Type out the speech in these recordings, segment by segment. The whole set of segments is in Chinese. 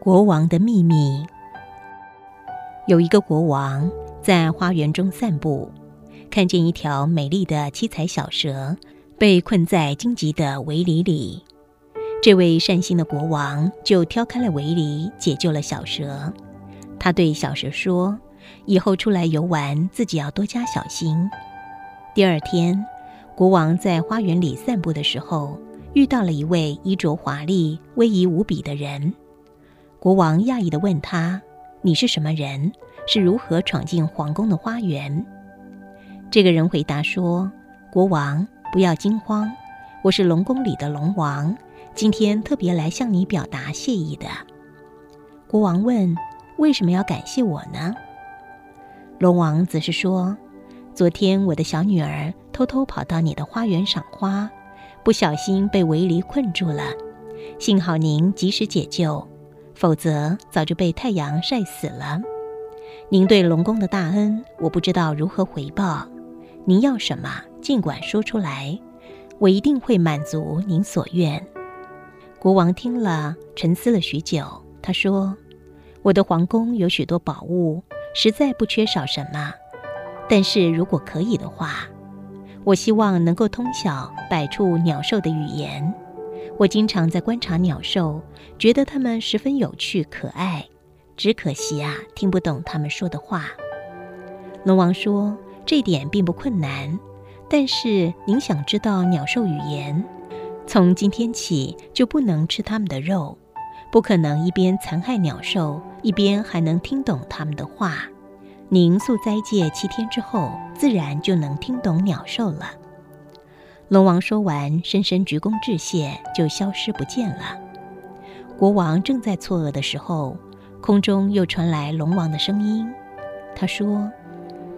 国王的秘密。有一个国王在花园中散步，看见一条美丽的七彩小蛇被困在荆棘的围篱里。这位善心的国王就挑开了围篱，解救了小蛇。他对小蛇说：“以后出来游玩，自己要多加小心。”第二天，国王在花园里散步的时候，遇到了一位衣着华丽、威仪无比的人。国王讶异地问他：“你是什么人？是如何闯进皇宫的花园？”这个人回答说：“国王，不要惊慌，我是龙宫里的龙王。”今天特别来向你表达谢意的。国王问：“为什么要感谢我呢？”龙王则是说：“昨天我的小女儿偷偷跑到你的花园赏花，不小心被围篱困住了，幸好您及时解救，否则早就被太阳晒死了。您对龙宫的大恩，我不知道如何回报。您要什么，尽管说出来，我一定会满足您所愿。”国王听了，沉思了许久。他说：“我的皇宫有许多宝物，实在不缺少什么。但是如果可以的话，我希望能够通晓百处鸟兽的语言。我经常在观察鸟兽，觉得它们十分有趣可爱。只可惜啊，听不懂它们说的话。”龙王说：“这点并不困难，但是您想知道鸟兽语言？”从今天起就不能吃它们的肉，不可能一边残害鸟兽，一边还能听懂它们的话。您素斋戒七天之后，自然就能听懂鸟兽了。龙王说完，深深鞠躬致谢，就消失不见了。国王正在错愕的时候，空中又传来龙王的声音。他说：“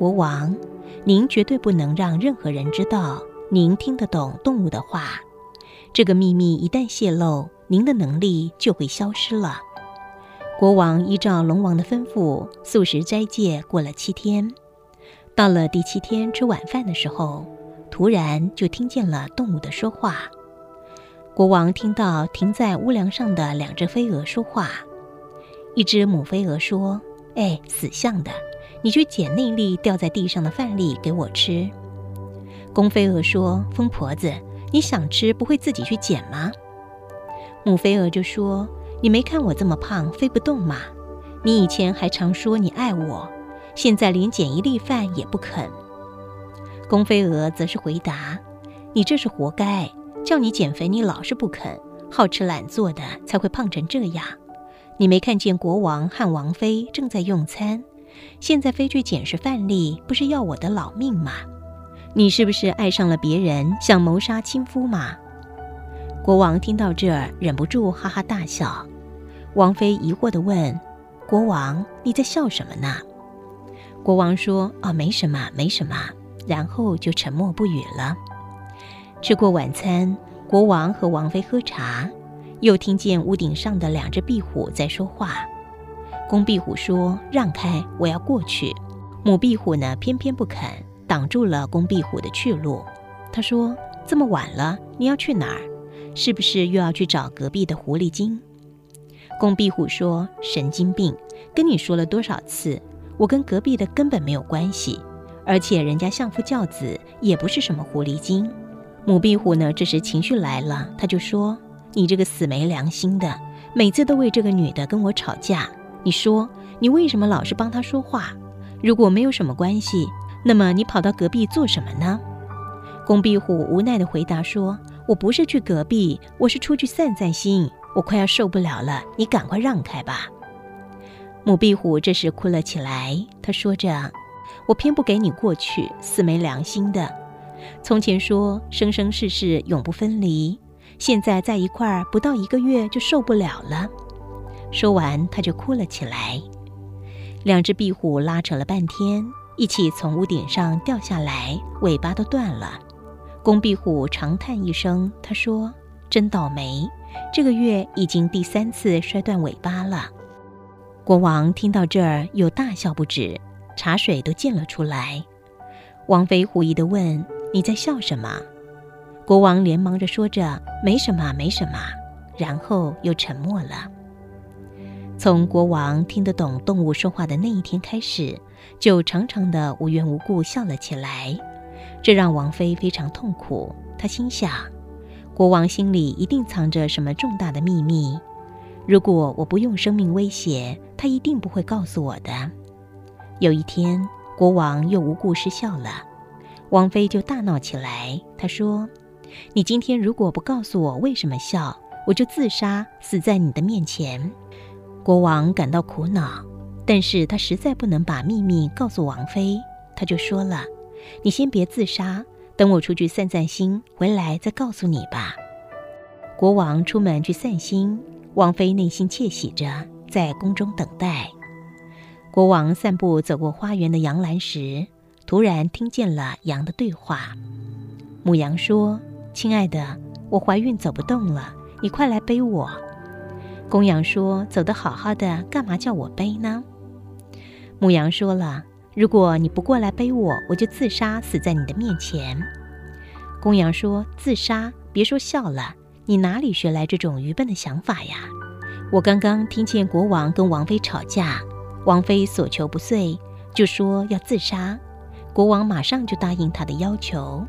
国王，您绝对不能让任何人知道您听得懂动物的话。”这个秘密一旦泄露，您的能力就会消失了。国王依照龙王的吩咐，素食斋戒过了七天。到了第七天吃晚饭的时候，突然就听见了动物的说话。国王听到停在屋梁上的两只飞蛾说话。一只母飞蛾说：“哎，死相的，你去捡那粒掉在地上的饭粒给我吃。”公飞蛾说：“疯婆子。”你想吃不会自己去捡吗？母飞蛾就说：“你没看我这么胖，飞不动吗？你以前还常说你爱我，现在连捡一粒饭也不肯。”公飞蛾则是回答：“你这是活该，叫你减肥你老是不肯，好吃懒做的才会胖成这样。你没看见国王和王妃正在用餐，现在飞去捡拾饭粒，不是要我的老命吗？”你是不是爱上了别人，想谋杀亲夫吗？国王听到这儿，忍不住哈哈大笑。王妃疑惑地问：“国王，你在笑什么呢？”国王说：“哦，没什么，没什么。”然后就沉默不语了。吃过晚餐，国王和王妃喝茶，又听见屋顶上的两只壁虎在说话。公壁虎说：“让开，我要过去。”母壁虎呢，偏偏不肯。挡住了公壁虎的去路。他说：“这么晚了，你要去哪儿？是不是又要去找隔壁的狐狸精？”公壁虎说：“神经病！跟你说了多少次，我跟隔壁的根本没有关系，而且人家相夫教子，也不是什么狐狸精。”母壁虎呢，这时情绪来了，他就说：“你这个死没良心的，每次都为这个女的跟我吵架。你说你为什么老是帮她说话？如果没有什么关系。”那么你跑到隔壁做什么呢？公壁虎无奈地回答说：“我不是去隔壁，我是出去散散心。我快要受不了了，你赶快让开吧。”母壁虎这时哭了起来，他说着：“我偏不给你过去，死没良心的！从前说生生世世永不分离，现在在一块儿不到一个月就受不了了。”说完，他就哭了起来。两只壁虎拉扯了半天。一起从屋顶上掉下来，尾巴都断了。公壁虎长叹一声，他说：“真倒霉，这个月已经第三次摔断尾巴了。”国王听到这儿，又大笑不止，茶水都溅了出来。王妃狐疑地问：“你在笑什么？”国王连忙着说着：“没什么，没什么。”然后又沉默了。从国王听得懂动物说话的那一天开始，就常常的无缘无故笑了起来，这让王妃非常痛苦。她心想，国王心里一定藏着什么重大的秘密，如果我不用生命威胁，他一定不会告诉我的。有一天，国王又无故失笑了，王妃就大闹起来。她说：“你今天如果不告诉我为什么笑，我就自杀，死在你的面前。”国王感到苦恼，但是他实在不能把秘密告诉王妃，他就说了：“你先别自杀，等我出去散散心，回来再告诉你吧。”国王出门去散心，王妃内心窃喜着，在宫中等待。国王散步走过花园的杨栏时，突然听见了羊的对话。母羊说：“亲爱的，我怀孕走不动了，你快来背我。”公羊说：“走得好好的，干嘛叫我背呢？”母羊说了：“如果你不过来背我，我就自杀，死在你的面前。”公羊说：“自杀？别说笑了，你哪里学来这种愚笨的想法呀？我刚刚听见国王跟王妃吵架，王妃所求不遂，就说要自杀，国王马上就答应他的要求。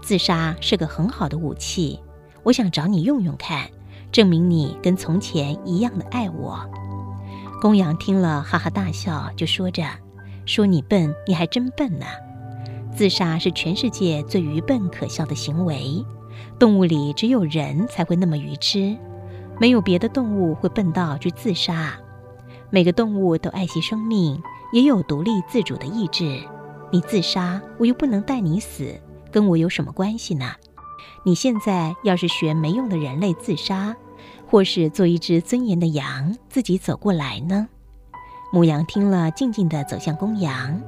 自杀是个很好的武器，我想找你用用看。”证明你跟从前一样的爱我。公羊听了哈哈大笑，就说着：“说你笨，你还真笨呢！自杀是全世界最愚笨可笑的行为，动物里只有人才会那么愚痴，没有别的动物会笨到去自杀。每个动物都爱惜生命，也有独立自主的意志。你自杀，我又不能带你死，跟我有什么关系呢？”你现在要是学没用的人类自杀，或是做一只尊严的羊自己走过来呢？母羊听了，静静地走向公羊。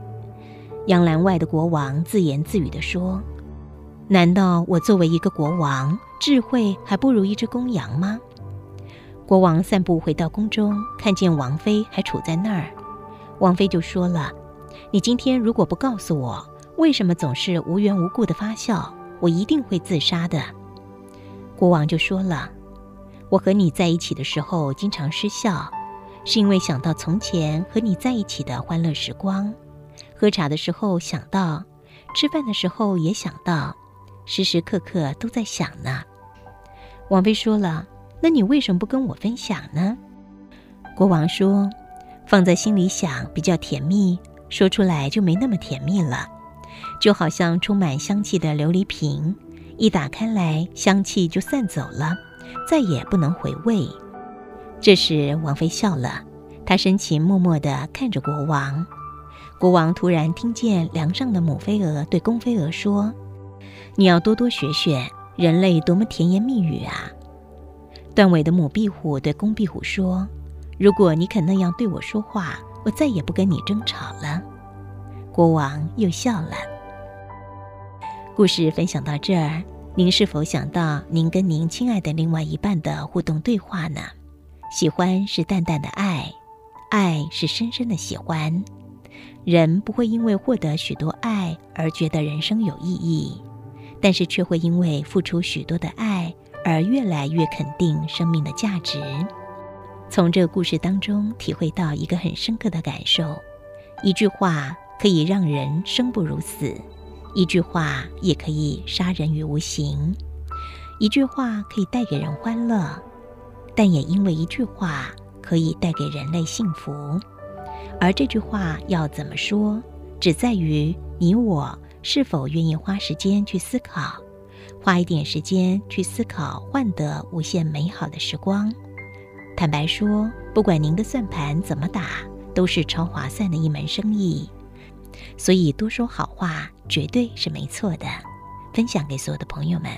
羊栏外的国王自言自语地说：“难道我作为一个国王，智慧还不如一只公羊吗？”国王散步回到宫中，看见王妃还处在那儿，王妃就说了：“你今天如果不告诉我，为什么总是无缘无故的发笑？”我一定会自杀的，国王就说了：“我和你在一起的时候经常失笑，是因为想到从前和你在一起的欢乐时光，喝茶的时候想到，吃饭的时候也想到，时时刻刻都在想呢。”王妃说了：“那你为什么不跟我分享呢？”国王说：“放在心里想比较甜蜜，说出来就没那么甜蜜了。”就好像充满香气的琉璃瓶，一打开来，香气就散走了，再也不能回味。这时，王妃笑了，她深情默默地看着国王。国王突然听见梁上的母飞蛾对公飞蛾说：“你要多多学学人类多么甜言蜜语啊！”断尾的母壁虎对公壁虎说：“如果你肯那样对我说话，我再也不跟你争吵了。”国王又笑了。故事分享到这儿，您是否想到您跟您亲爱的另外一半的互动对话呢？喜欢是淡淡的爱，爱是深深的喜欢。人不会因为获得许多爱而觉得人生有意义，但是却会因为付出许多的爱而越来越肯定生命的价值。从这个故事当中体会到一个很深刻的感受：一句话。可以让人生不如死，一句话也可以杀人于无形。一句话可以带给人欢乐，但也因为一句话可以带给人类幸福。而这句话要怎么说，只在于你我是否愿意花时间去思考，花一点时间去思考，换得无限美好的时光。坦白说，不管您的算盘怎么打，都是超划算的一门生意。所以多说好话绝对是没错的，分享给所有的朋友们。